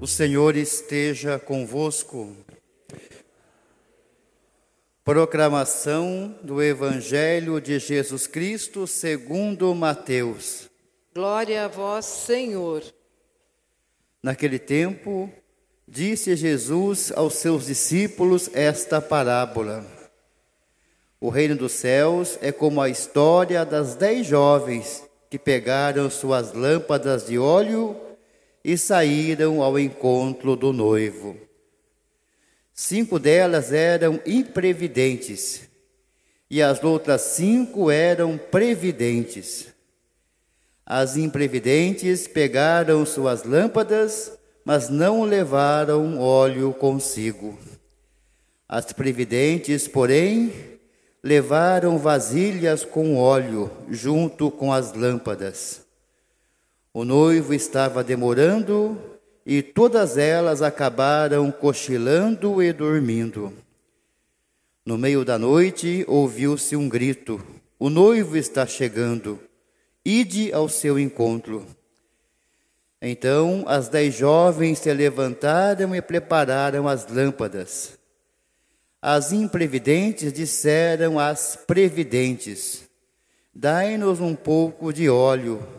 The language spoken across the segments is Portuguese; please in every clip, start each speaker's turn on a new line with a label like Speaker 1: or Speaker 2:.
Speaker 1: O Senhor esteja convosco. Proclamação do Evangelho de Jesus Cristo segundo Mateus.
Speaker 2: Glória a vós, Senhor.
Speaker 1: Naquele tempo, disse Jesus aos seus discípulos esta parábola. O reino dos céus é como a história das dez jovens que pegaram suas lâmpadas de óleo e saíram ao encontro do noivo. Cinco delas eram imprevidentes e as outras cinco eram previdentes. As imprevidentes pegaram suas lâmpadas, mas não levaram óleo consigo. As previdentes, porém, levaram vasilhas com óleo junto com as lâmpadas. O noivo estava demorando e todas elas acabaram cochilando e dormindo. No meio da noite ouviu-se um grito: O noivo está chegando, ide ao seu encontro. Então as dez jovens se levantaram e prepararam as lâmpadas. As imprevidentes disseram às previdentes: Dai-nos um pouco de óleo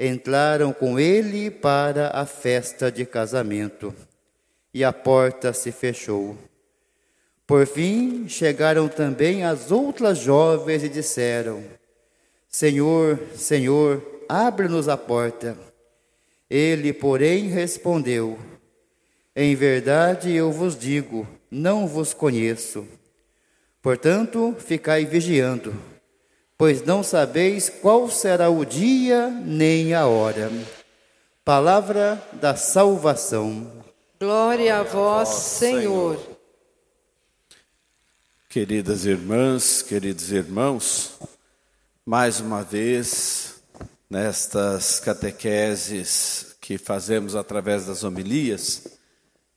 Speaker 1: entraram com ele para a festa de casamento, e a porta se fechou. Por fim, chegaram também as outras jovens e disseram: Senhor, Senhor, abre-nos a porta. Ele, porém, respondeu: Em verdade eu vos digo, não vos conheço. Portanto, ficai vigiando pois não sabeis qual será o dia nem a hora. Palavra da salvação.
Speaker 2: Glória a vós, Senhor.
Speaker 3: Queridas irmãs, queridos irmãos, mais uma vez, nestas catequeses que fazemos através das homilias,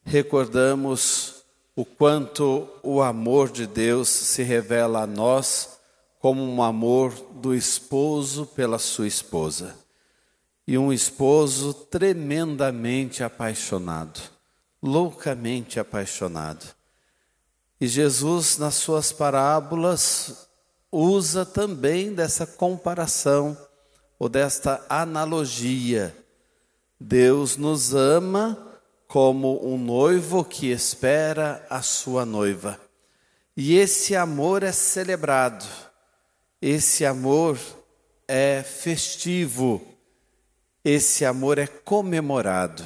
Speaker 3: recordamos o quanto o amor de Deus se revela a nós como um amor do esposo pela sua esposa. E um esposo tremendamente apaixonado, loucamente apaixonado. E Jesus, nas suas parábolas, usa também dessa comparação ou desta analogia. Deus nos ama como um noivo que espera a sua noiva. E esse amor é celebrado esse amor é festivo, esse amor é comemorado.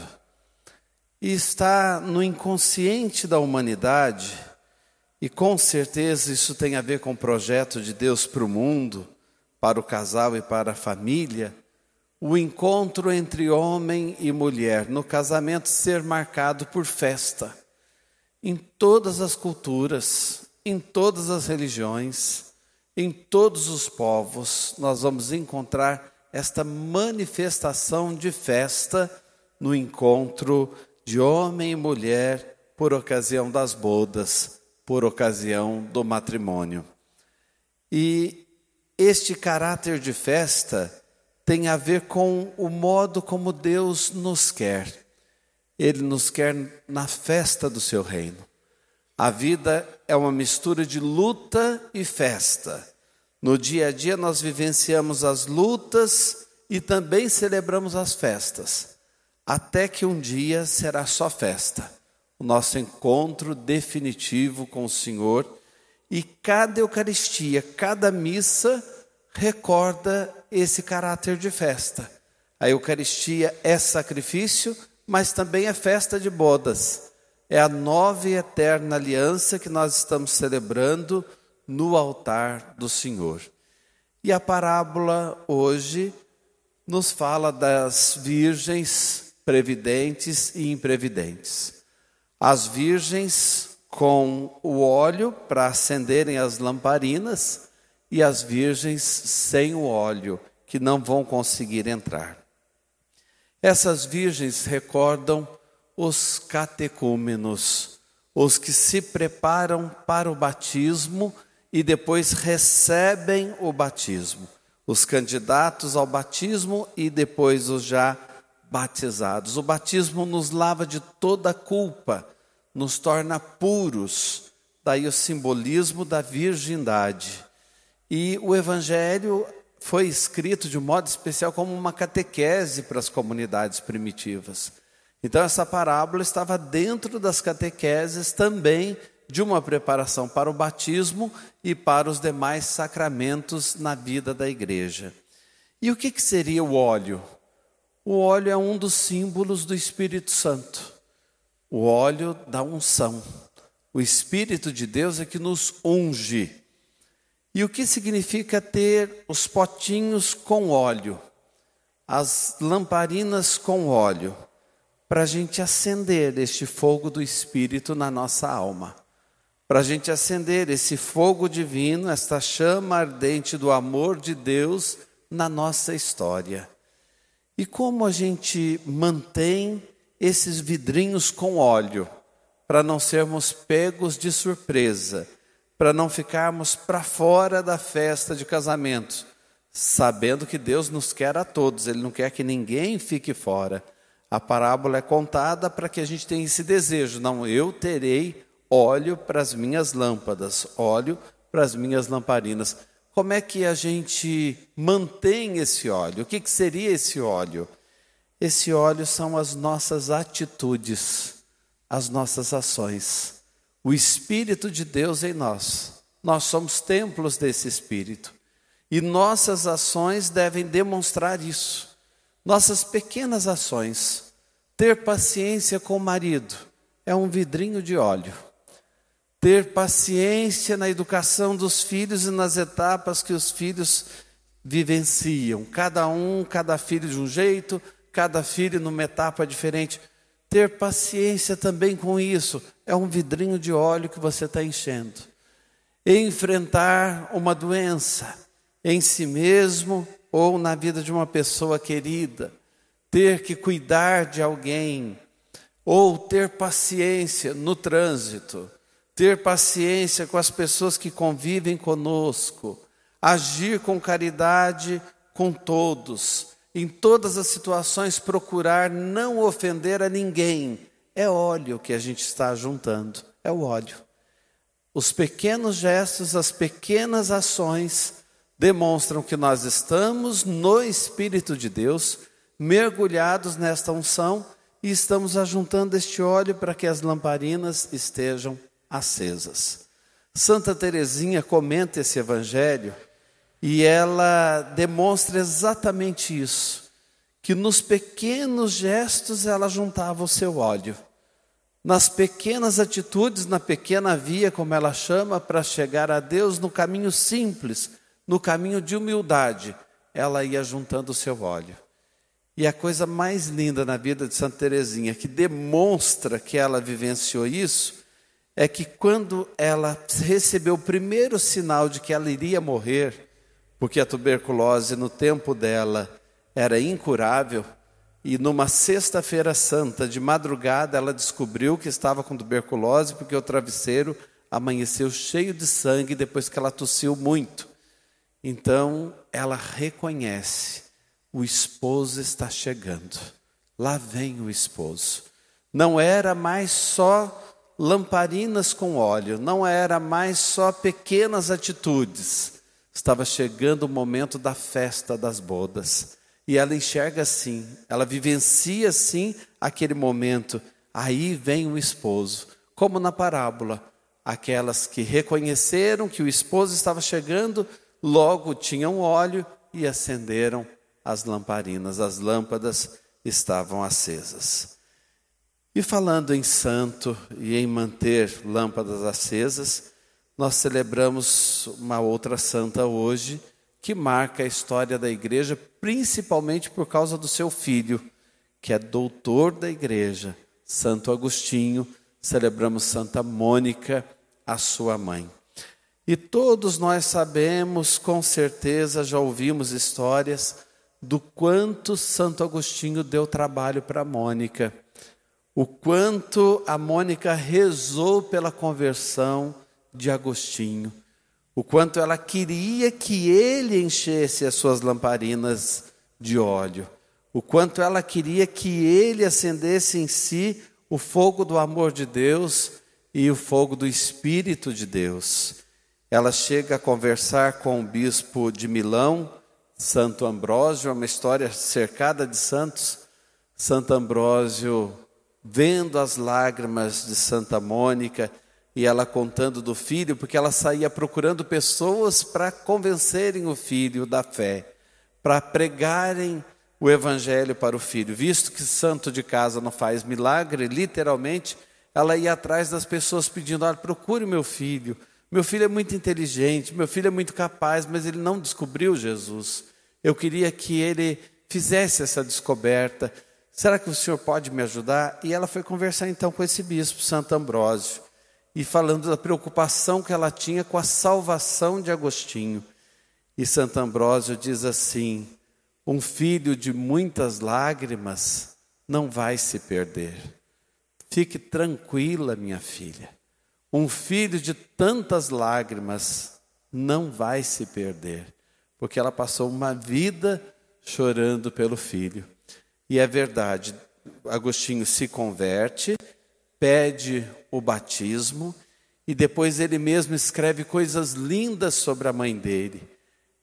Speaker 3: E está no inconsciente da humanidade, e com certeza isso tem a ver com o projeto de Deus para o mundo, para o casal e para a família, o encontro entre homem e mulher, no casamento ser marcado por festa. Em todas as culturas, em todas as religiões, em todos os povos, nós vamos encontrar esta manifestação de festa no encontro de homem e mulher por ocasião das bodas, por ocasião do matrimônio. E este caráter de festa tem a ver com o modo como Deus nos quer. Ele nos quer na festa do seu reino. A vida é uma mistura de luta e festa. No dia a dia nós vivenciamos as lutas e também celebramos as festas, até que um dia será só festa, o nosso encontro definitivo com o Senhor. E cada Eucaristia, cada missa recorda esse caráter de festa. A Eucaristia é sacrifício, mas também é festa de bodas é a nova e eterna aliança que nós estamos celebrando no altar do Senhor. E a parábola hoje nos fala das virgens previdentes e imprevidentes. As virgens com o óleo para acenderem as lamparinas e as virgens sem o óleo, que não vão conseguir entrar. Essas virgens recordam os catecúmenos, os que se preparam para o batismo e depois recebem o batismo, os candidatos ao batismo e depois os já batizados. O batismo nos lava de toda culpa, nos torna puros, daí o simbolismo da virgindade. E o evangelho foi escrito de modo especial como uma catequese para as comunidades primitivas. Então, essa parábola estava dentro das catequeses também de uma preparação para o batismo e para os demais sacramentos na vida da igreja. E o que, que seria o óleo? O óleo é um dos símbolos do Espírito Santo, o óleo da unção. O Espírito de Deus é que nos unge. E o que significa ter os potinhos com óleo, as lamparinas com óleo, para a gente acender este fogo do Espírito na nossa alma, para a gente acender esse fogo divino, esta chama ardente do amor de Deus na nossa história. E como a gente mantém esses vidrinhos com óleo, para não sermos pegos de surpresa, para não ficarmos para fora da festa de casamento, sabendo que Deus nos quer a todos, Ele não quer que ninguém fique fora. A parábola é contada para que a gente tenha esse desejo, não, eu terei óleo para as minhas lâmpadas, óleo para as minhas lamparinas. Como é que a gente mantém esse óleo? O que, que seria esse óleo? Esse óleo são as nossas atitudes, as nossas ações. O Espírito de Deus em nós. Nós somos templos desse Espírito. E nossas ações devem demonstrar isso. Nossas pequenas ações. Ter paciência com o marido é um vidrinho de óleo ter paciência na educação dos filhos e nas etapas que os filhos vivenciam. Cada um, cada filho de um jeito, cada filho numa etapa diferente. Ter paciência também com isso é um vidrinho de óleo que você está enchendo. Enfrentar uma doença em si mesmo ou na vida de uma pessoa querida. Ter que cuidar de alguém ou ter paciência no trânsito ter paciência com as pessoas que convivem conosco, agir com caridade com todos, em todas as situações procurar não ofender a ninguém. É óleo que a gente está juntando, é o óleo. Os pequenos gestos, as pequenas ações demonstram que nós estamos no Espírito de Deus, mergulhados nesta unção e estamos ajuntando este óleo para que as lamparinas estejam acesas. Santa Teresinha comenta esse evangelho e ela demonstra exatamente isso, que nos pequenos gestos ela juntava o seu óleo. Nas pequenas atitudes, na pequena via, como ela chama, para chegar a Deus, no caminho simples, no caminho de humildade, ela ia juntando o seu óleo. E a coisa mais linda na vida de Santa Teresinha, que demonstra que ela vivenciou isso, é que quando ela recebeu o primeiro sinal de que ela iria morrer, porque a tuberculose no tempo dela era incurável, e numa sexta-feira santa, de madrugada, ela descobriu que estava com tuberculose, porque o travesseiro amanheceu cheio de sangue depois que ela tossiu muito. Então, ela reconhece: o esposo está chegando. Lá vem o esposo. Não era mais só lamparinas com óleo, não era mais só pequenas atitudes. Estava chegando o momento da festa das bodas. E ela enxerga assim, ela vivencia assim aquele momento. Aí vem o esposo, como na parábola. Aquelas que reconheceram que o esposo estava chegando, logo tinham óleo e acenderam as lamparinas, as lâmpadas estavam acesas. E falando em santo e em manter lâmpadas acesas, nós celebramos uma outra santa hoje que marca a história da igreja, principalmente por causa do seu filho, que é doutor da igreja, Santo Agostinho, celebramos Santa Mônica, a sua mãe. E todos nós sabemos, com certeza, já ouvimos histórias do quanto Santo Agostinho deu trabalho para Mônica, o quanto a Mônica rezou pela conversão de Agostinho, o quanto ela queria que ele enchesse as suas lamparinas de óleo, o quanto ela queria que ele acendesse em si o fogo do amor de Deus e o fogo do Espírito de Deus. Ela chega a conversar com o bispo de Milão, Santo Ambrósio, uma história cercada de santos. Santo Ambrósio, vendo as lágrimas de Santa Mônica e ela contando do filho, porque ela saía procurando pessoas para convencerem o filho da fé, para pregarem o evangelho para o filho. Visto que santo de casa não faz milagre, literalmente, ela ia atrás das pessoas pedindo: olha, procure meu filho. Meu filho é muito inteligente, meu filho é muito capaz, mas ele não descobriu Jesus. Eu queria que ele fizesse essa descoberta. Será que o senhor pode me ajudar? E ela foi conversar então com esse bispo, Santo Ambrósio, e falando da preocupação que ela tinha com a salvação de Agostinho. E Santo Ambrósio diz assim: um filho de muitas lágrimas não vai se perder. Fique tranquila, minha filha. Um filho de tantas lágrimas não vai se perder, porque ela passou uma vida chorando pelo filho. E é verdade, Agostinho se converte, pede o batismo e depois ele mesmo escreve coisas lindas sobre a mãe dele.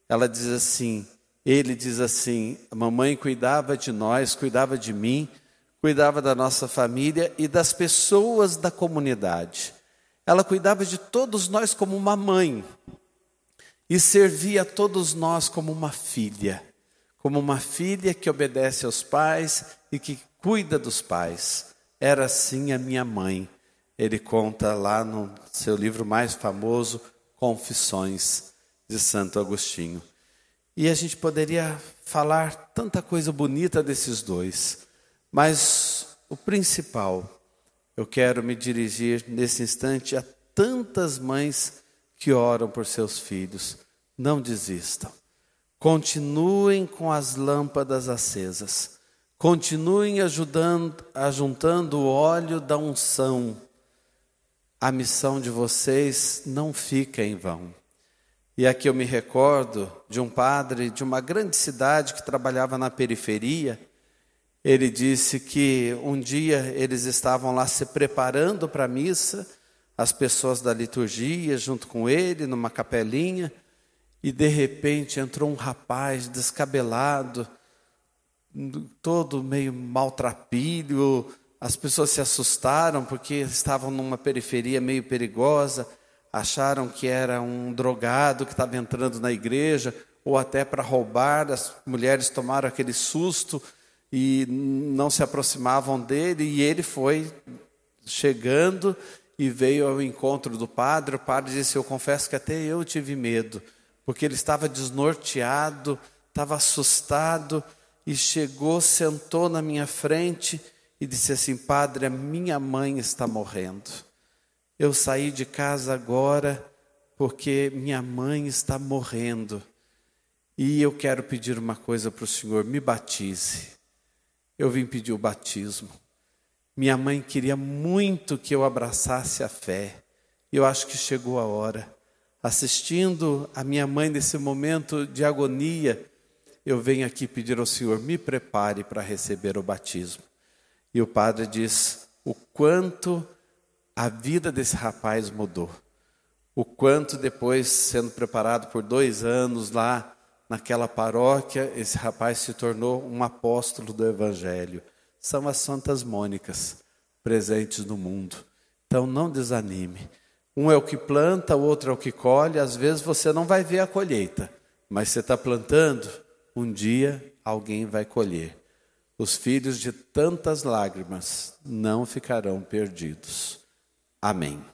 Speaker 3: Ela diz assim: ele diz assim: a mamãe cuidava de nós, cuidava de mim, cuidava da nossa família e das pessoas da comunidade. Ela cuidava de todos nós como uma mãe e servia a todos nós como uma filha, como uma filha que obedece aos pais e que cuida dos pais. Era assim a minha mãe. Ele conta lá no seu livro mais famoso, Confissões de Santo Agostinho. E a gente poderia falar tanta coisa bonita desses dois, mas o principal eu quero me dirigir nesse instante a tantas mães que oram por seus filhos. Não desistam. Continuem com as lâmpadas acesas. Continuem ajudando, ajuntando o óleo da unção. A missão de vocês não fica em vão. E aqui eu me recordo de um padre de uma grande cidade que trabalhava na periferia ele disse que um dia eles estavam lá se preparando para a missa, as pessoas da liturgia junto com ele, numa capelinha, e de repente entrou um rapaz descabelado, todo meio maltrapilho. As pessoas se assustaram porque estavam numa periferia meio perigosa, acharam que era um drogado que estava entrando na igreja, ou até para roubar. As mulheres tomaram aquele susto e não se aproximavam dele, e ele foi chegando e veio ao encontro do padre. O padre disse: Eu confesso que até eu tive medo, porque ele estava desnorteado, estava assustado, e chegou, sentou na minha frente e disse assim: Padre, a minha mãe está morrendo. Eu saí de casa agora porque minha mãe está morrendo. E eu quero pedir uma coisa para o Senhor: me batize eu vim pedir o batismo. Minha mãe queria muito que eu abraçasse a fé. Eu acho que chegou a hora. Assistindo a minha mãe nesse momento de agonia, eu venho aqui pedir ao Senhor, me prepare para receber o batismo. E o padre diz o quanto a vida desse rapaz mudou. O quanto depois, sendo preparado por dois anos lá naquela paróquia, esse rapaz se tornou um apóstolo do Evangelho. São as Santas Mônicas presentes no mundo. Então não desanime. Um é o que planta, o outro é o que colhe. Às vezes você não vai ver a colheita, mas você está plantando, um dia alguém vai colher. Os filhos de tantas lágrimas não ficarão perdidos. Amém.